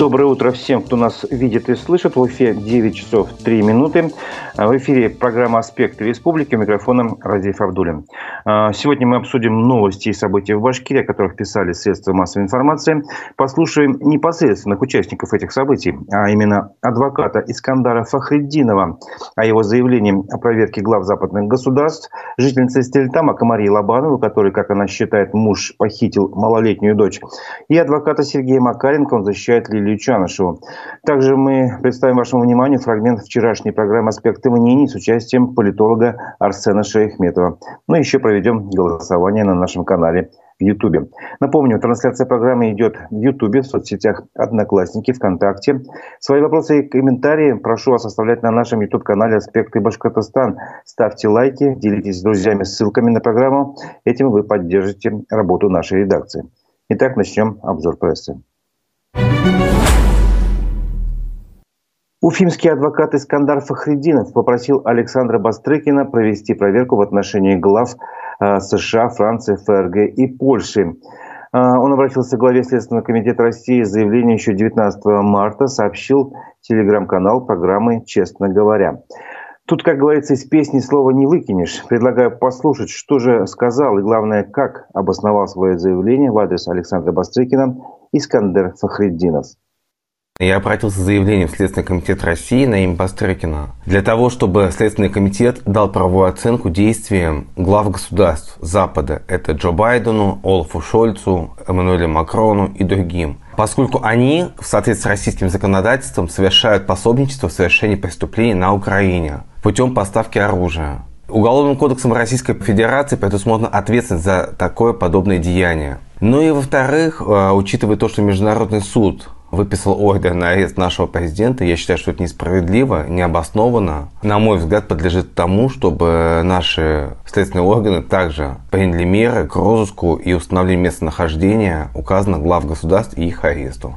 Доброе утро всем, кто нас видит и слышит. В эфире 9 часов 3 минуты. В эфире программа «Аспекты республики». У микрофона Разиф Абдулин. Сегодня мы обсудим новости и события в Башкирии, о которых писали средства массовой информации. Послушаем непосредственных участников этих событий, а именно адвоката Искандара Фахреддинова о его заявлении о проверке глав западных государств, жительницы Стельтама Камарии Лобанову, который, как она считает, муж похитил малолетнюю дочь, и адвоката Сергея Макаренко, он защищает Лилию Юрию Чанышеву. Также мы представим вашему вниманию фрагмент вчерашней программы «Аспекты мнений» с участием политолога Арсена Шейхметова. Ну и еще проведем голосование на нашем канале в Ютубе. Напомню, трансляция программы идет в Ютубе, в соцсетях Одноклассники, ВКонтакте. Свои вопросы и комментарии прошу вас оставлять на нашем Ютуб-канале «Аспекты Башкортостан». Ставьте лайки, делитесь с друзьями ссылками на программу. Этим вы поддержите работу нашей редакции. Итак, начнем обзор прессы. Уфимский адвокат Искандар Фахридинов попросил Александра Бастрыкина провести проверку в отношении глав э, США, Франции, ФРГ и Польши. Э, он обратился к главе Следственного комитета России с заявлением еще 19 марта, сообщил телеграм-канал программы «Честно говоря». Тут, как говорится, из песни слова не выкинешь. Предлагаю послушать, что же сказал и, главное, как обосновал свое заявление в адрес Александра Бастрыкина Искандер Фахриддинов. Я обратился с заявлением в Следственный комитет России на имя Бастрыкина для того, чтобы Следственный комитет дал правовую оценку действиям глав государств Запада. Это Джо Байдену, Олафу Шольцу, Эммануэлю Макрону и другим. Поскольку они, в соответствии с российским законодательством, совершают пособничество в совершении преступлений на Украине путем поставки оружия. Уголовным кодексом Российской Федерации предусмотрена ответственность за такое подобное деяние. Ну и во-вторых, э, учитывая то, что Международный суд выписал ордер на арест нашего президента. Я считаю, что это несправедливо, необоснованно. На мой взгляд, подлежит тому, чтобы наши следственные органы также приняли меры к розыску и установлению местонахождения указанных глав государств и их аресту.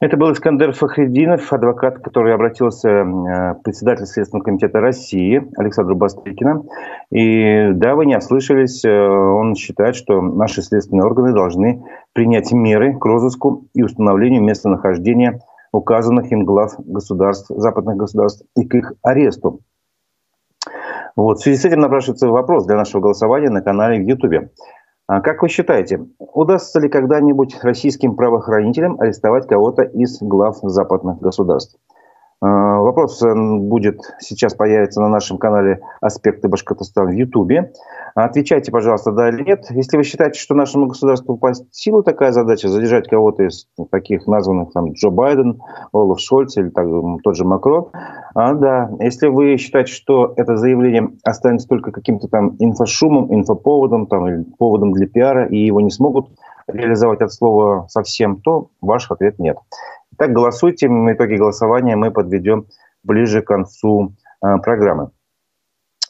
Это был Искандер Фахреддинов, адвокат, который обратился э, председатель Следственного комитета России Александру Бастрыкина. И да, вы не ослышались, э, он считает, что наши следственные органы должны принять меры к розыску и установлению местонахождения указанных им глав государств, западных государств и к их аресту. Вот. В связи с этим напрашивается вопрос для нашего голосования на канале в Ютубе. А как вы считаете, удастся ли когда-нибудь российским правоохранителям арестовать кого-то из глав западных государств? А, вопрос э, будет сейчас появится на нашем канале «Аспекты Башкортостана» в Ютубе. Отвечайте, пожалуйста, да или нет. Если вы считаете, что нашему государству по силу такая задача задержать кого-то из таких названных там Джо Байден, Олаф Шольц или так, тот же Макрон, а, да. Если вы считаете, что это заявление останется только каким-то там инфошумом, инфоповодом там, или поводом для пиара, и его не смогут реализовать от слова совсем, то ваш ответ нет. Так голосуйте. В итоге голосования мы подведем ближе к концу э, программы.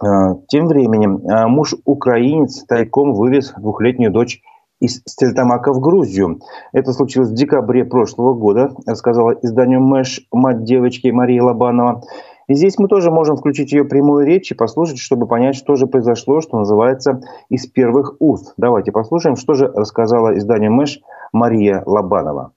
Э, тем временем э, муж украинец тайком вывез двухлетнюю дочь из Стельтамака в Грузию. Это случилось в декабре прошлого года, рассказала изданию «Мэш» мать девочки Мария Лобанова. И здесь мы тоже можем включить ее прямую речь и послушать, чтобы понять, что же произошло, что называется, из первых уст. Давайте послушаем, что же рассказала изданию «Мэш» Мария Лобанова.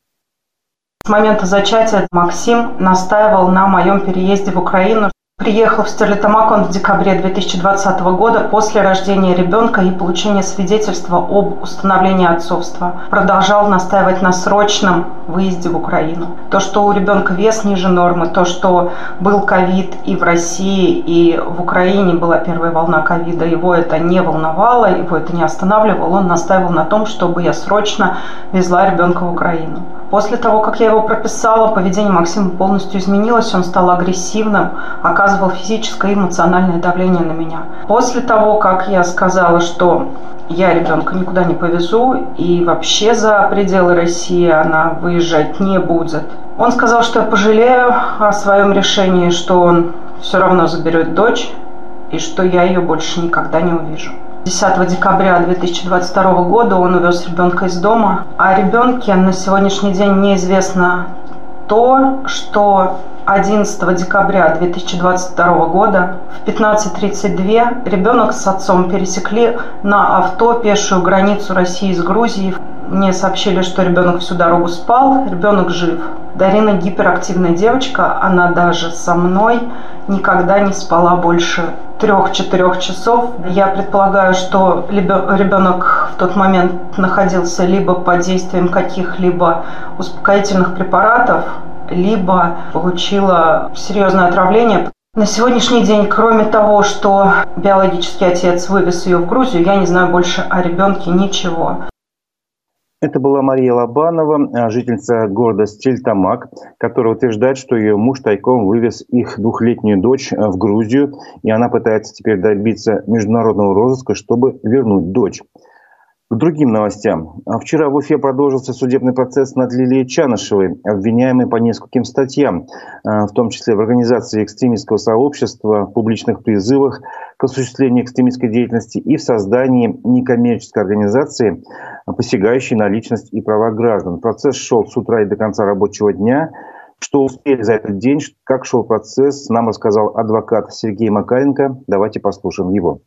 С момента зачатия Максим настаивал на моем переезде в Украину. Приехал в Стерлитамак он в декабре 2020 года после рождения ребенка и получения свидетельства об установлении отцовства. Продолжал настаивать на срочном выезде в Украину. То, что у ребенка вес ниже нормы, то, что был ковид и в России, и в Украине была первая волна ковида, его это не волновало, его это не останавливало. Он настаивал на том, чтобы я срочно везла ребенка в Украину. После того, как я его прописала, поведение Максима полностью изменилось, он стал агрессивным, оказывал физическое и эмоциональное давление на меня. После того, как я сказала, что я ребенка никуда не повезу и вообще за пределы России она выезжать не будет. Он сказал, что я пожалею о своем решении, что он все равно заберет дочь и что я ее больше никогда не увижу. 10 декабря 2022 года он увез ребенка из дома. О ребенке на сегодняшний день неизвестно то, что 11 декабря 2022 года в 15.32 ребенок с отцом пересекли на авто пешую границу России с Грузией Мне сообщили, что ребенок всю дорогу спал, ребенок жив. Дарина гиперактивная девочка, она даже со мной никогда не спала больше трех-четырех часов. Я предполагаю, что ребенок в тот момент находился либо под действием каких-либо успокоительных препаратов, либо получила серьезное отравление. На сегодняшний день, кроме того, что биологический отец вывез ее в Грузию, я не знаю больше о ребенке ничего. Это была Мария Лобанова, жительница города Стельтамак, которая утверждает, что ее муж тайком вывез их двухлетнюю дочь в Грузию, и она пытается теперь добиться международного розыска, чтобы вернуть дочь. К другим новостям. А вчера в Уфе продолжился судебный процесс над Лилией Чанышевой, обвиняемой по нескольким статьям, а, в том числе в организации экстремистского сообщества, публичных призывах к осуществлению экстремистской деятельности и в создании некоммерческой организации, посягающей на личность и права граждан. Процесс шел с утра и до конца рабочего дня. Что успели за этот день, как шел процесс, нам рассказал адвокат Сергей Макаренко. Давайте послушаем его.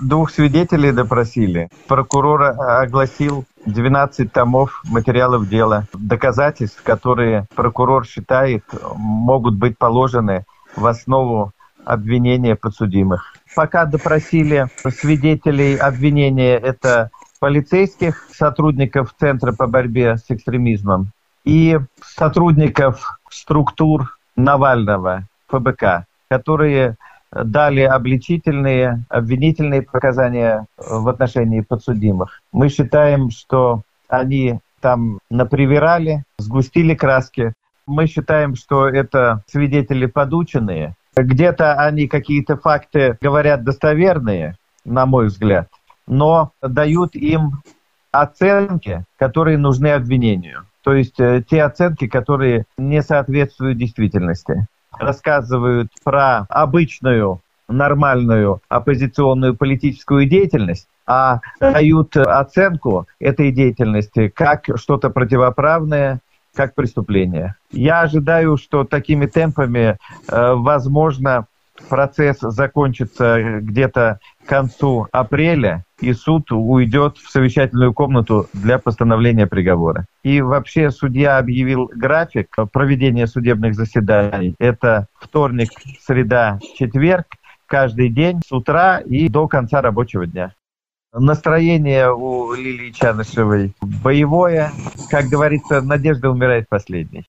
Двух свидетелей допросили. Прокурор огласил 12 томов материалов дела, доказательств, которые прокурор считает могут быть положены в основу обвинения подсудимых. Пока допросили свидетелей обвинения, это полицейских, сотрудников Центра по борьбе с экстремизмом и сотрудников структур Навального, ФБК, которые дали обличительные, обвинительные показания в отношении подсудимых. Мы считаем, что они там напривирали, сгустили краски. Мы считаем, что это свидетели подученные. Где-то они какие-то факты говорят достоверные, на мой взгляд, но дают им оценки, которые нужны обвинению. То есть э, те оценки, которые не соответствуют действительности рассказывают про обычную нормальную оппозиционную политическую деятельность, а дают оценку этой деятельности как что-то противоправное, как преступление. Я ожидаю, что такими темпами, э, возможно, процесс закончится где-то к концу апреля, и суд уйдет в совещательную комнату для постановления приговора. И вообще судья объявил график проведения судебных заседаний. Это вторник, среда, четверг, каждый день с утра и до конца рабочего дня. Настроение у Лилии Чанышевой боевое. Как говорится, надежда умирает последней.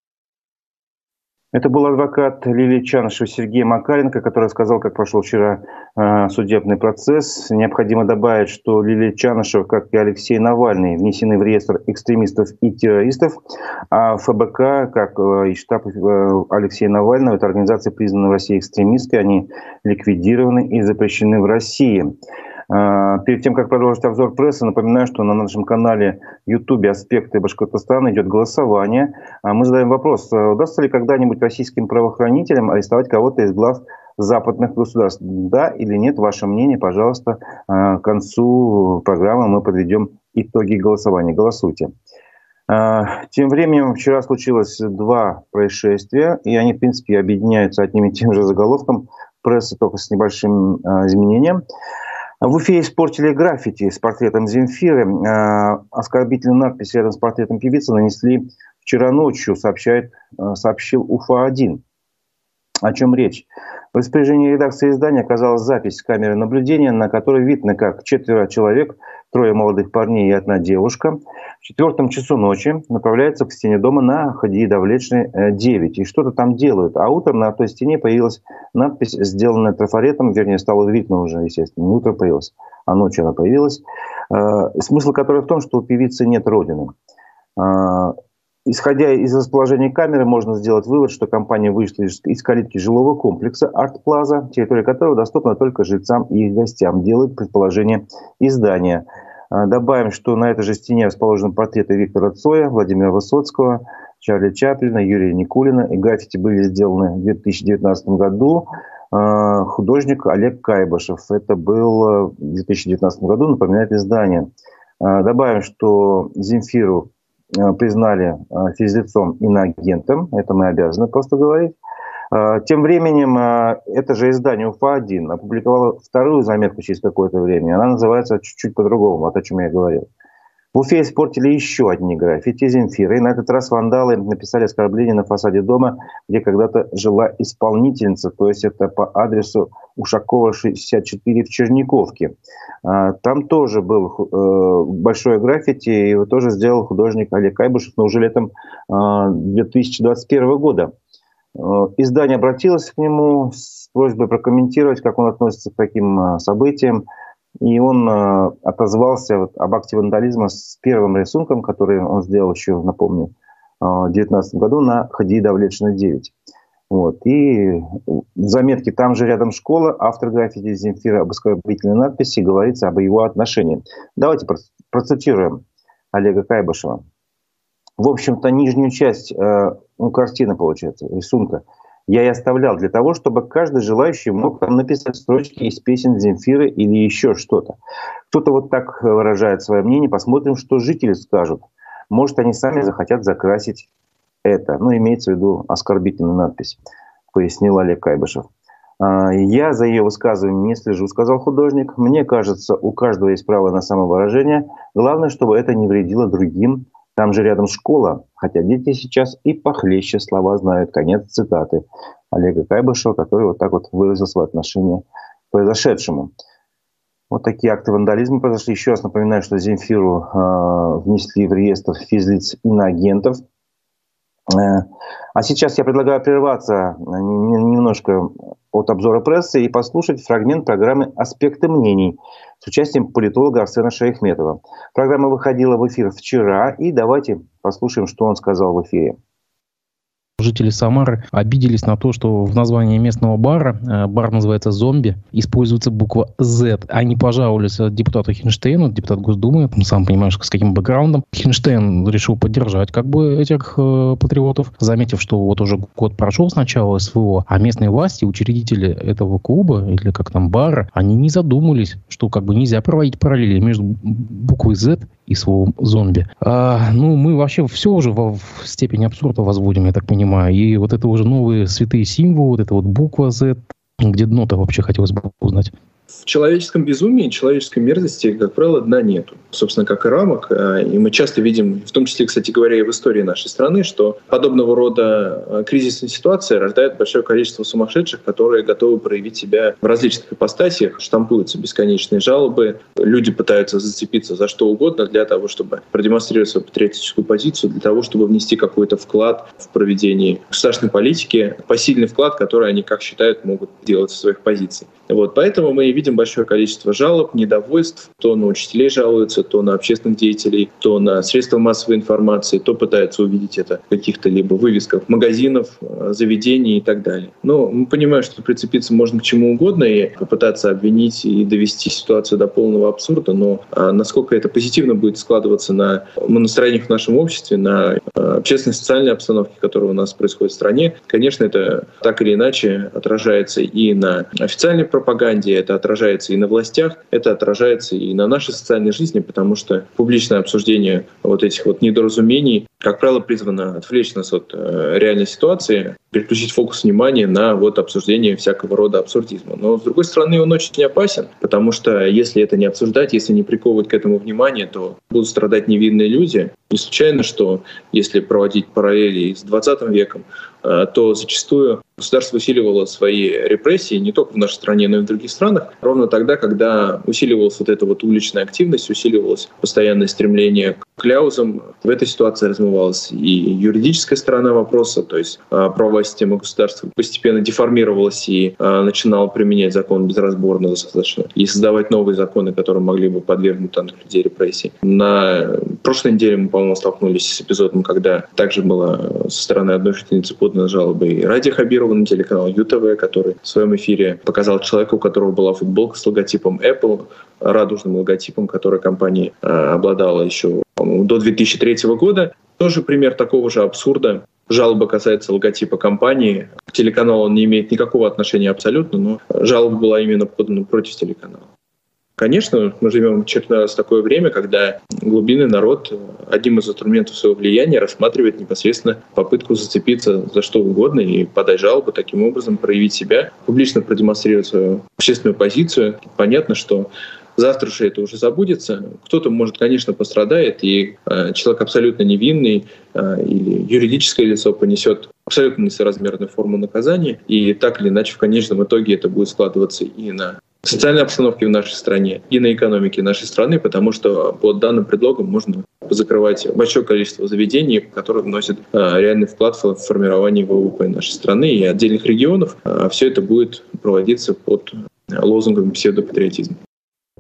Это был адвокат Лилии Чанышева Сергей Макаренко, который сказал, как прошел вчера э, судебный процесс. Необходимо добавить, что Лилия Чанышева, как и Алексей Навальный, внесены в реестр экстремистов и террористов, а ФБК, как э, и штаб э, Алексея Навального, это организация, признанная в России экстремистской, они ликвидированы и запрещены в России. А, перед тем, как продолжить обзор прессы, напоминаю, что на нашем канале YouTube «Аспекты Башкортостана» идет голосование. А мы задаем вопрос, а удастся ли когда-нибудь российским правоохранителям арестовать кого-то из глав западных государств? Да или нет? Ваше мнение, пожалуйста. К концу программы мы подведем итоги голосования. Голосуйте. Тем временем вчера случилось два происшествия, и они, в принципе, объединяются одним и тем же заголовком прессы, только с небольшим изменением. В Уфе испортили граффити с портретом Земфиры. Э, оскорбительную надпись рядом с портретом певицы нанесли вчера ночью, сообщает, э, сообщил Уфа-1. О чем речь? В распоряжении редакции издания оказалась запись с камеры наблюдения, на которой видно, как четверо человек, трое молодых парней и одна девушка, в четвертом часу ночи направляются к стене дома на Хади Давлечной 9 и что-то там делают. А утром на той стене появилась надпись, сделанная трафаретом, вернее, стало видно уже, естественно, не утром появилась, а ночью она появилась, э, смысл которой в том, что у певицы нет родины. Э, Исходя из расположения камеры, можно сделать вывод, что компания вышла из калитки жилого комплекса Арт Плаза, территория которого доступна только жильцам и их гостям, делает предположение издания. А, добавим, что на этой же стене расположены портреты Виктора Цоя, Владимира Высоцкого, Чарли Чаплина, Юрия Никулина. И граффити были сделаны в 2019 году. А, художник Олег Кайбашев. Это было в 2019 году, напоминает издание. А, добавим, что Земфиру Э, признали э, физлицом иноагентом, это мы обязаны просто говорить. Э, тем временем это же издание УФА-1 опубликовало вторую заметку через какое-то время. Она называется чуть-чуть по-другому, вот о чем я говорил. В Уфе испортили еще одни граффити Земфиры. И на этот раз вандалы написали оскорбление на фасаде дома, где когда-то жила исполнительница. То есть это по адресу Ушакова, 64 в Черниковке. А, там тоже был э, большой граффити, его тоже сделал художник Олег Айбышев, но уже летом 2021 а, года. Э, издание обратилось к нему с просьбой прокомментировать, как он относится к таким а, событиям. И он э, отозвался вот об акте вандализма с первым рисунком, который он сделал еще, напомню, э, в 2019 году на Хади Давлетшина 9. Вот. И в заметке там же рядом школа, автор граффити Земфира об оскорбительной надписи говорится об его отношении. Давайте процитируем Олега Кайбышева. В общем-то, нижнюю часть э, ну, картины, получается, рисунка – я и оставлял для того, чтобы каждый желающий мог там написать строчки из песен Земфиры или еще что-то. Кто-то вот так выражает свое мнение, посмотрим, что жители скажут. Может, они сами захотят закрасить это. Ну, имеется в виду оскорбительную надпись, пояснил Олег Кайбышев. «А, я за ее высказыванием не слежу, сказал художник. Мне кажется, у каждого есть право на самовыражение. Главное, чтобы это не вредило другим. Там же рядом школа, хотя дети сейчас и похлеще слова знают. Конец цитаты Олега Кайбышева, который вот так вот выразил свое отношение к произошедшему. Вот такие акты вандализма произошли. Еще раз напоминаю, что Земфиру э, внесли в реестр физлиц иноагентов. Э, а сейчас я предлагаю прерваться немножко от обзора прессы и послушать фрагмент программы «Аспекты мнений» с участием политолога Арсена Шейхметова. Программа выходила в эфир вчера, и давайте послушаем, что он сказал в эфире. Жители Самары обиделись на то, что в названии местного бара, э, бар называется «Зомби», используется буква «Z». Они пожаловались депутату Хинштейну, депутат Госдумы, сам понимаешь, с каким бэкграундом. Хинштейн решил поддержать как бы этих э, патриотов, заметив, что вот уже год прошел с начала СВО, а местные власти, учредители этого клуба, или как там бара, они не задумались, что как бы нельзя проводить параллели между буквой Z и словом зомби. А, ну, мы вообще все уже во, в степени абсурда возводим, я так понимаю. И вот это уже новые святые символы, вот эта вот буква Z, где дно-то вообще хотелось бы узнать. В человеческом безумии, человеческой мерзости, как правило, дна нету. Собственно, как и рамок. А, и мы часто видим, в том числе, кстати говоря, и в истории нашей страны, что подобного рода а, кризисные ситуации рождают большое количество сумасшедших, которые готовы проявить себя в различных ипостасиях. Штампуются бесконечные жалобы. Люди пытаются зацепиться за что угодно для того, чтобы продемонстрировать свою патриотическую позицию, для того, чтобы внести какой-то вклад в проведение государственной политики, посильный вклад, который они, как считают, могут делать в своих позиций. Вот, поэтому мы и видим большое количество жалоб, недовольств. То на учителей жалуются, то на общественных деятелей, то на средства массовой информации, то пытаются увидеть это в каких-то либо вывесках магазинов, э, заведений и так далее. Но мы понимаем, что прицепиться можно к чему угодно и попытаться обвинить и довести ситуацию до полного абсурда, но а насколько это позитивно будет складываться на настроениях в нашем обществе, на э, общественной социальной обстановке, которая у нас происходит в стране, конечно, это так или иначе отражается и на официальной пропаганде, это отражается и на властях, это отражается и на нашей социальной жизни, потому что публичное обсуждение вот этих вот недоразумений, как правило, призвано отвлечь нас от э, реальной ситуации, переключить фокус внимания на вот обсуждение всякого рода абсурдизма. Но, с другой стороны, он очень опасен, потому что если это не обсуждать, если не приковывать к этому внимание, то будут страдать невинные люди. Не случайно, что если проводить параллели с 20 веком, то зачастую государство усиливало свои репрессии не только в нашей стране, но и в других странах, ровно тогда, когда усиливалась вот эта вот уличная активность, усиливалось постоянное стремление к кляузам. В этой ситуации размывалась и юридическая сторона вопроса, то есть э, правовая система государства постепенно деформировалась и э, начинала применять закон безразборно достаточно и создавать новые законы, которые могли бы подвергнуть данных людей репрессий. На прошлой неделе мы, по-моему, столкнулись с эпизодом, когда также была со стороны одной жительницы подана жалоба и Ради Хабирова на телеканал ЮТВ, который в своем эфире показал человека, у которого была футболка с логотипом Apple, радужным логотипом, который компания э, обладала еще до 2003 года. Тоже пример такого же абсурда. Жалоба касается логотипа компании. Телеканал он не имеет никакого отношения абсолютно, но жалоба была именно подана против телеканала. Конечно, мы живем очередной раз такое время, когда глубинный народ одним из инструментов своего влияния рассматривает непосредственно попытку зацепиться за что угодно и подать жалобу, таким образом проявить себя, публично продемонстрировать свою общественную позицию. Понятно, что завтра же это уже забудется. Кто-то, может, конечно, пострадает, и э, человек абсолютно невинный э, или юридическое лицо понесет абсолютно несоразмерную форму наказания, и так или иначе в конечном итоге это будет складываться и на социальной обстановке в нашей стране и на экономике нашей страны, потому что под данным предлогом можно закрывать большое количество заведений, которые вносят э, реальный вклад в формирование ВВП нашей страны и отдельных регионов. А все это будет проводиться под лозунгом псевдопатриотизма.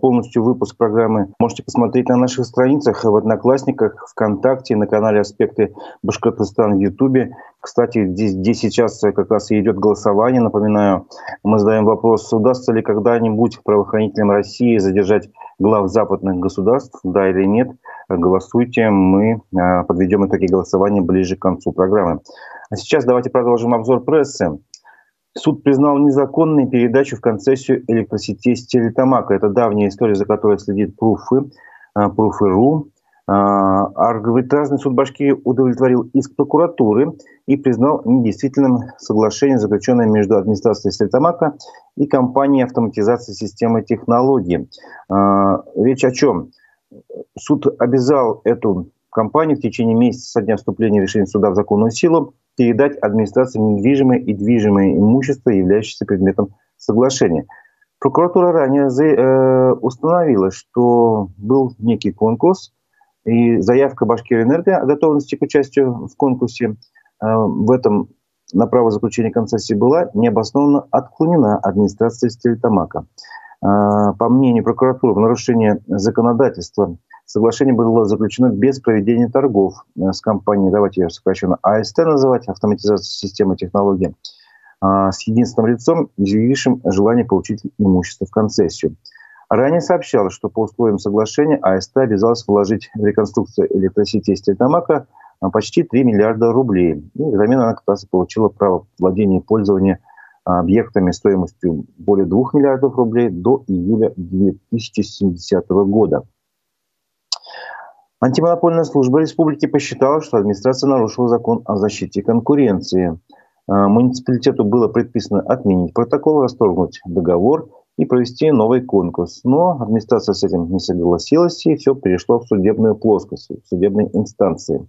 Полностью выпуск программы можете посмотреть на наших страницах в Одноклассниках, ВКонтакте, на канале «Аспекты Башкортостана» в Ютубе. Кстати, здесь, здесь сейчас как раз и идет голосование. Напоминаю, мы задаем вопрос, удастся ли когда-нибудь правоохранителям России задержать глав западных государств, да или нет. Голосуйте, мы а, подведем итоги голосования ближе к концу программы. А сейчас давайте продолжим обзор прессы. Суд признал незаконной передачу в концессию электросетей Стерлитамака. Это давняя история, за которой следит Пруфы, а, Пруфы.ру. А, арбитражный суд Башкирии удовлетворил иск прокуратуры и признал недействительным соглашение, заключенное между администрацией Стерлитамака и компанией автоматизации системы технологий. А, речь о чем? Суд обязал эту компанию в течение месяца со дня вступления решения суда в законную силу передать администрации недвижимое и движимое имущество, являющееся предметом соглашения. Прокуратура ранее э, установила, что был некий конкурс, и заявка Башкирэнерго о готовности к участию в конкурсе э, в этом на право заключения концессии была необоснованно отклонена администрацией Стерлитамака. Э, по мнению прокуратуры, в нарушение законодательства Соглашение было заключено без проведения торгов э, с компанией, давайте ее сокращенно АСТ называть, автоматизация системы технологий, а, с единственным лицом, изъявившим желание получить имущество в концессию. Ранее сообщалось, что по условиям соглашения АСТ обязалась вложить в реконструкцию электросети Стельтамака а, почти 3 миллиарда рублей. И взамен она как раз получила право владения и пользования а, объектами стоимостью более 2 миллиардов рублей до июля 2070 года. Антимонопольная служба республики посчитала, что администрация нарушила закон о защите конкуренции. А, муниципалитету было предписано отменить протокол, расторгнуть договор и провести новый конкурс. Но администрация с этим не согласилась, и все перешло в судебную плоскость, в судебные инстанции.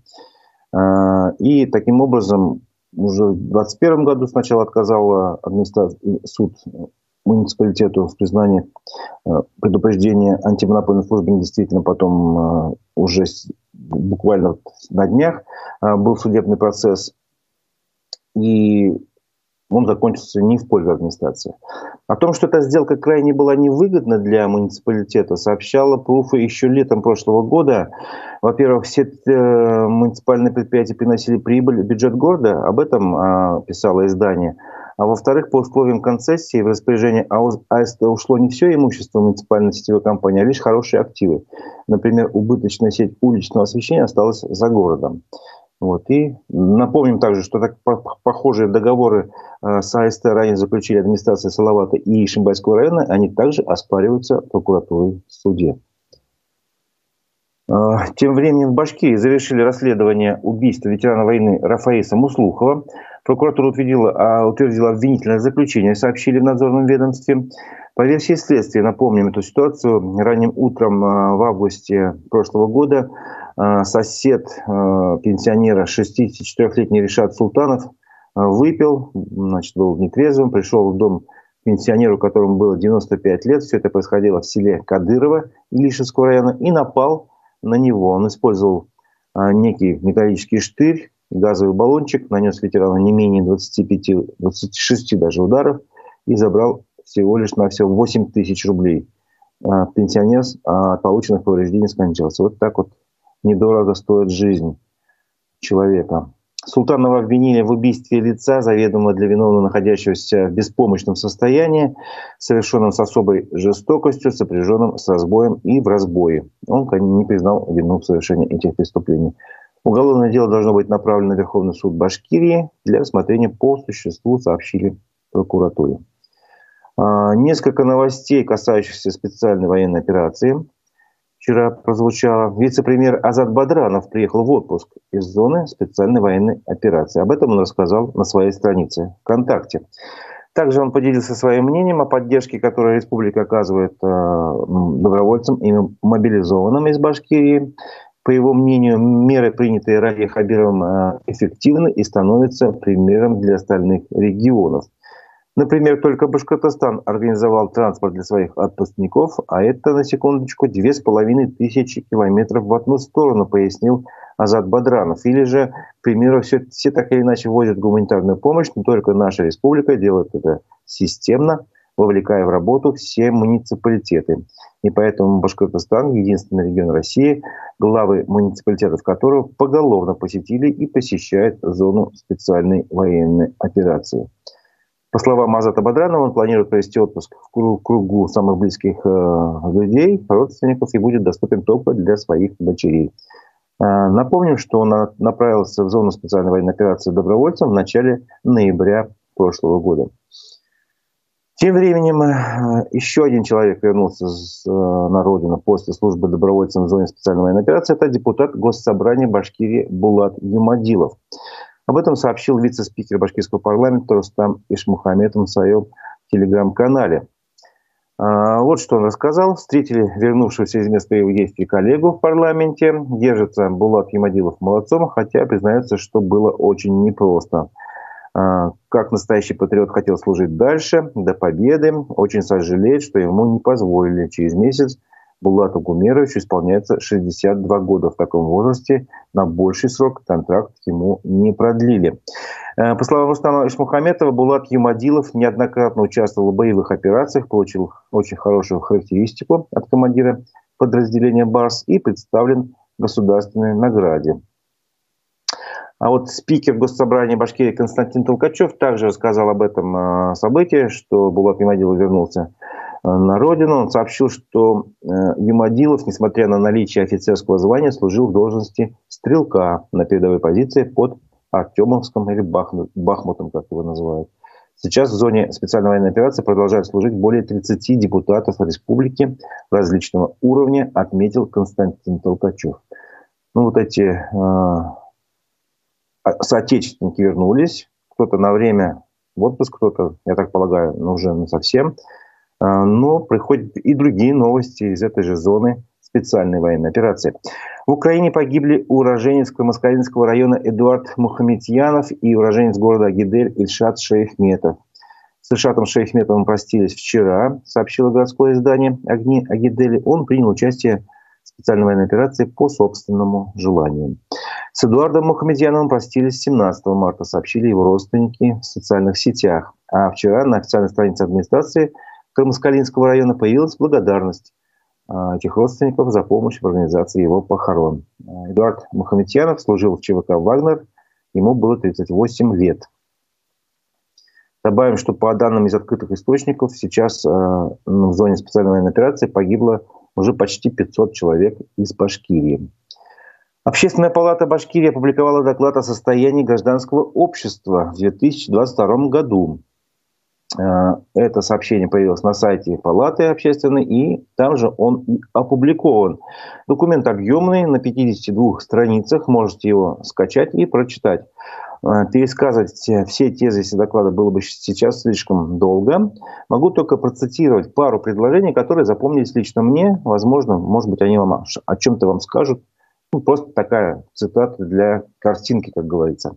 А, и таким образом уже в 2021 году сначала отказала администрация, суд муниципалитету в признании э, предупреждения антимонопольной службы недействительно, потом э, уже буквально на днях э, был судебный процесс, и он закончился не в пользу администрации. О том, что эта сделка крайне была невыгодна для муниципалитета, сообщала Пруфа еще летом прошлого года. Во-первых, все муниципальные предприятия приносили прибыль в бюджет города, об этом писало издание – а во-вторых, по условиям концессии в распоряжение АСТ ушло не все имущество муниципальной сетевой компании, а лишь хорошие активы. Например, убыточная сеть уличного освещения осталась за городом. Вот. И напомним также, что так похожие договоры э, с АСТ ранее заключили администрация Салавата и Шимбайского района, они также оспариваются прокуратурой в суде. Э, тем временем в Башкирии завершили расследование убийства ветерана войны Рафаиса Муслухова. Прокуратура утвердила, а, утвердила обвинительное заключение, сообщили в надзорном ведомстве. По версии следствия, напомним эту ситуацию, ранним утром а, в августе прошлого года а, сосед пенсионера 64-летний Решат Султанов выпил, значит, был нетрезвым, пришел в дом пенсионеру, которому было 95 лет. Все это происходило в селе Кадырова Илишевского района и напал на него. Он использовал некий металлический штырь, газовый баллончик, нанес ветерану не менее 25, 26 даже ударов и забрал всего лишь на все 8 тысяч рублей. А, пенсионер от полученных повреждений скончался. Вот так вот недорого стоит жизнь человека. Султанова обвинили в убийстве лица, заведомо для виновного находящегося в беспомощном состоянии, совершенном с особой жестокостью, сопряженным с разбоем и в разбое. Он не признал вину в совершении этих преступлений. Уголовное дело должно быть направлено в Верховный суд Башкирии для рассмотрения по существу, сообщили прокуратуре. А, несколько новостей, касающихся специальной военной операции. Вчера прозвучало. Вице-премьер Азат Бадранов приехал в отпуск из зоны специальной военной операции. Об этом он рассказал на своей странице ВКонтакте. Также он поделился своим мнением о поддержке, которую республика оказывает э, добровольцам и мобилизованным из Башкирии. По его мнению, меры, принятые Ради Хабировым, э, эффективны и становятся примером для остальных регионов. Например, только Башкортостан организовал транспорт для своих отпускников, а это, на секундочку, две с половиной тысячи километров в одну сторону, пояснил Азат Бадранов. Или же, к примеру, все, все так или иначе возят гуманитарную помощь, но только наша республика делает это системно, вовлекая в работу все муниципалитеты. И поэтому Башкортостан – единственный регион России, главы муниципалитетов которого поголовно посетили и посещают зону специальной военной операции. По словам Азата Бадранова, он планирует провести отпуск в кругу самых близких э, людей, родственников, и будет доступен только для своих дочерей. Э, напомним, что он направился в зону специальной военной операции добровольцем в начале ноября прошлого года. Тем временем э, еще один человек вернулся на родину после службы добровольцем в зоне специальной военной операции. Это депутат Госсобрания Башкирии Булат Юмадилов. Об этом сообщил вице-спикер башкирского парламента Рустам Ишмухаметов в своем телеграм-канале. А, вот что он рассказал. Встретили вернувшегося из места его действий коллегу в парламенте. Держится Булат Ямадилов молодцом, хотя признается, что было очень непросто. А, как настоящий патриот хотел служить дальше, до победы. Очень сожалеет, что ему не позволили через месяц Булату Гумеровичу исполняется 62 года. В таком возрасте на больший срок контракт ему не продлили. Э, по словам Рустама Ишмухаметова, Булат Юмадилов неоднократно участвовал в боевых операциях, получил очень хорошую характеристику от командира подразделения БАРС и представлен государственной награде. А вот спикер Госсобрания Башкирии Константин Толкачев также рассказал об этом э, событии, что Булат Юмадилов вернулся Э, на родину. Он сообщил, что э, Юмадилов, несмотря на наличие офицерского звания, служил в должности стрелка на передовой позиции под Артемовском или Бахмутом, как его называют. Сейчас в зоне специальной военной операции продолжают служить более 30 депутатов республики различного уровня, отметил Константин Толкачев. Ну, вот эти э, соотечественники вернулись. Кто-то на время в отпуск, кто-то, я так полагаю, ну, уже не совсем. А, но приходят и другие новости из этой же зоны специальной военной операции. В Украине погибли уроженец Маскалинского района Эдуард Мухаметьянов и уроженец города Агидель Ильшат Шейхметов. С Ильшатом Шейхметовым простились вчера, сообщило городское издание «Огни Агидели». Он принял участие в специальной военной операции по собственному желанию. С Эдуардом Мухамедьяновым простились 17 марта, сообщили его родственники в социальных сетях. А вчера на официальной странице администрации – Камаскалинского района появилась благодарность а, этих родственников за помощь в организации его похорон. А, Эдуард Мухаметьянов служил в ЧВК «Вагнер», ему было 38 лет. Добавим, что по данным из открытых источников, сейчас а, в зоне специальной военной операции погибло уже почти 500 человек из Башкирии. Общественная палата Башкирии опубликовала доклад о состоянии гражданского общества в 2022 году. Э, это сообщение появилось на сайте Палаты общественной, и там же он и опубликован. Документ объемный, на 52 страницах, можете его скачать и прочитать. Э, пересказывать все тезы из доклада было бы сейчас слишком долго. Могу только процитировать пару предложений, которые запомнились лично мне. Возможно, может быть, они вам о чем-то вам скажут. Ну, просто такая цитата для картинки, как говорится.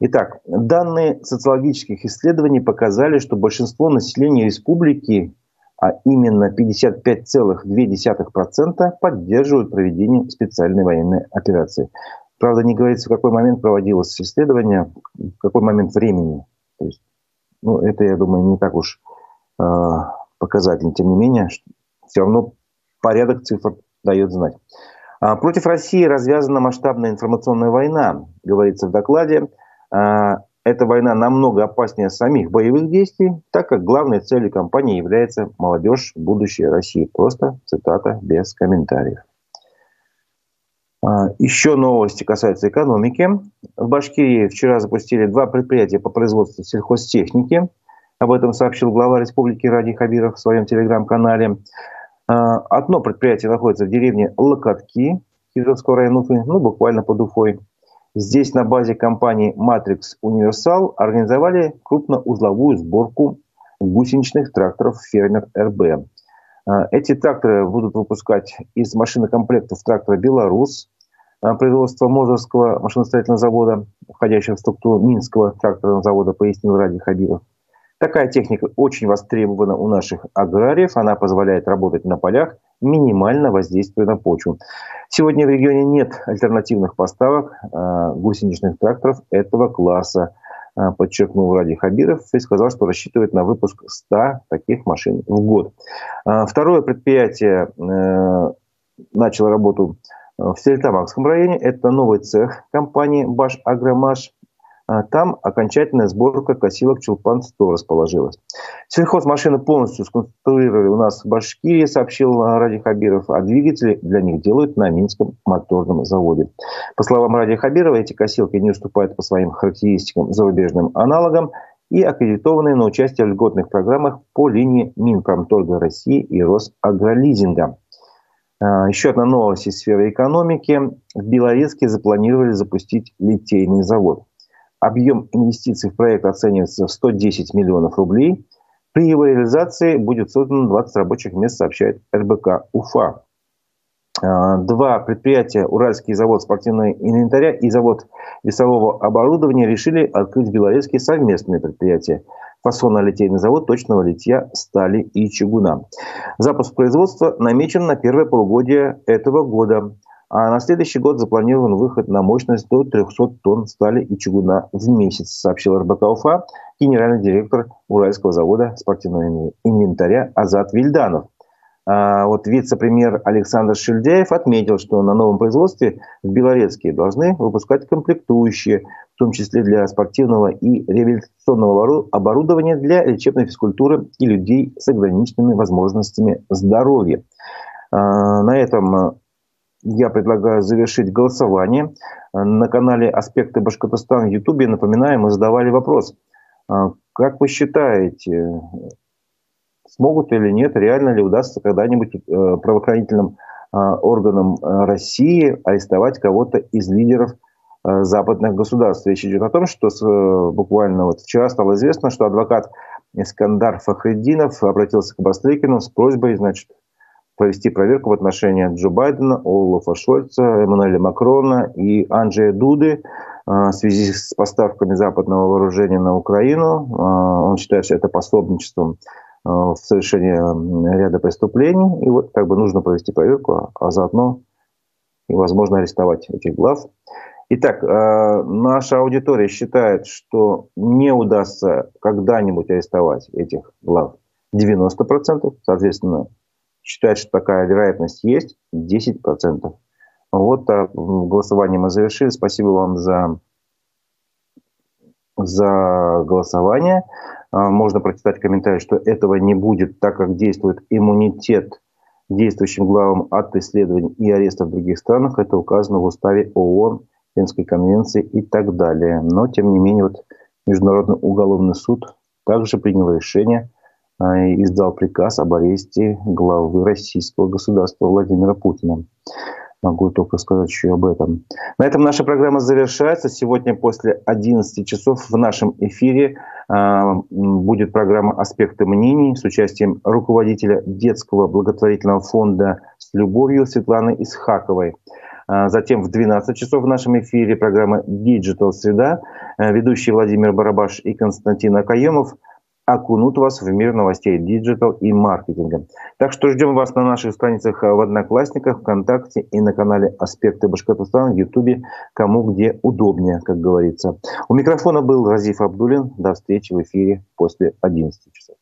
Итак, данные социологических исследований показали, что большинство населения республики, а именно 55,2% поддерживают проведение специальной военной операции. Правда, не говорится, в какой момент проводилось исследование, в какой момент времени. То есть, ну, это, я думаю, не так уж э, показательно. Тем не менее, все равно порядок цифр дает знать. А против России развязана масштабная информационная война, говорится в докладе. А, эта война намного опаснее самих боевых действий, так как главной целью кампании является молодежь будущей России. Просто цитата без комментариев. А, еще новости касаются экономики. В Башкирии вчера запустили два предприятия по производству сельхозтехники. Об этом сообщил глава республики Ради Хабиров в своем телеграм-канале. А, одно предприятие находится в деревне Локотки Кировского района Уфы, ну, буквально под Уфой. Здесь на базе компании Matrix Universal организовали крупноузловую сборку гусеничных тракторов «Фермер РБ». А, эти тракторы будут выпускать из машинокомплектов трактора «Беларусь», производства Мозовского машиностроительного завода, входящего в структуру Минского тракторного завода, пояснил Ради Хабиров. Такая техника очень востребована у наших аграриев. Она позволяет работать на полях, минимально воздействуя на почву. Сегодня в регионе нет альтернативных поставок э, гусеничных тракторов этого класса, э, подчеркнул Ради Хабиров и сказал, что рассчитывает на выпуск 100 таких машин в год. Э, второе предприятие э, начало работу в Стерлитамакском районе. Это новый цех компании «Баш Агромаш». А там окончательная сборка косилок Чулпан-100 расположилась. Сельхозмашины полностью сконструировали у нас в Башкирии, сообщил Ради Хабиров, а двигатели для них делают на Минском моторном заводе. По словам Ради Хабирова, эти косилки не уступают по своим характеристикам зарубежным аналогам и аккредитованные на участие в льготных программах по линии Минпромторга России и Росагролизинга. А, еще одна новость из сферы экономики. В Белорецке запланировали запустить литейный завод. Объем инвестиций в проект оценивается в 110 миллионов рублей. При его реализации будет создано 20 рабочих мест, сообщает РБК Уфа. А, два предприятия, Уральский завод спортивного инвентаря и завод весового оборудования, решили открыть в Белорецке совместные предприятия. Фасонно-литейный завод точного литья стали и чугуна. Запуск производства намечен на первое полугодие этого года. А на следующий год запланирован выход на мощность до 300 тонн стали и чугуна в месяц, сообщил РБК Уфа генеральный директор Уральского завода спортивного инвентаря Азат Вильданов. А вот вице-премьер Александр Шильдяев отметил, что на новом производстве в Белорецке должны выпускать комплектующие, в том числе для спортивного и реабилитационного оборудования для лечебной физкультуры и людей с ограниченными возможностями здоровья. А, на этом я предлагаю завершить голосование. На канале «Аспекты Башкортостана» в Ютубе, напоминаю, мы задавали вопрос. А, как вы считаете, смогут или нет, реально ли удастся когда-нибудь э, правоохранительным а, органам э, России арестовать кого-то из лидеров э, западных государств. Речь идет о том, что буквально вот вчера стало известно, что адвокат Искандар Фахреддинов обратился к Бастрыкину с просьбой, значит, провести проверку в отношении Джо Байдена, Олафа Шольца, Эммануэля Макрона и Анджея Дуды в связи с поставками западного вооружения на Украину. Он считает, что это пособничеством в совершении ряда преступлений. И вот как бы нужно провести проверку, а заодно и, возможно, арестовать этих глав. Итак, наша аудитория считает, что не удастся когда-нибудь арестовать этих глав 90%, соответственно, считает, что такая вероятность есть, 10%. Вот так, голосование мы завершили. Спасибо вам за, за голосование. А, можно прочитать комментарий, что этого не будет, так как действует иммунитет действующим главам от исследований и ареста в других странах. Это указано в уставе ООН, Венской конвенции и так далее. Но, тем не менее, вот Международный уголовный суд также принял решение – а, издал приказ об аресте главы российского государства Владимира Путина. Могу только сказать еще об этом. На этом наша программа завершается. Сегодня после 11 часов в нашем эфире э, будет программа «Аспекты мнений» с участием руководителя детского благотворительного фонда «С любовью» Светланы Исхаковой. А, затем в 12 часов в нашем эфире программа «Digital Среда». Ведущие Владимир Барабаш и Константин Акаемов – окунут вас в мир новостей digital и маркетинга. Так что ждем вас на наших страницах в Одноклассниках, ВКонтакте и на канале «Аспекты Башкортостана» в Ютубе, кому где удобнее, как говорится. У микрофона был Разиф Абдулин. До встречи в эфире после 11 часов.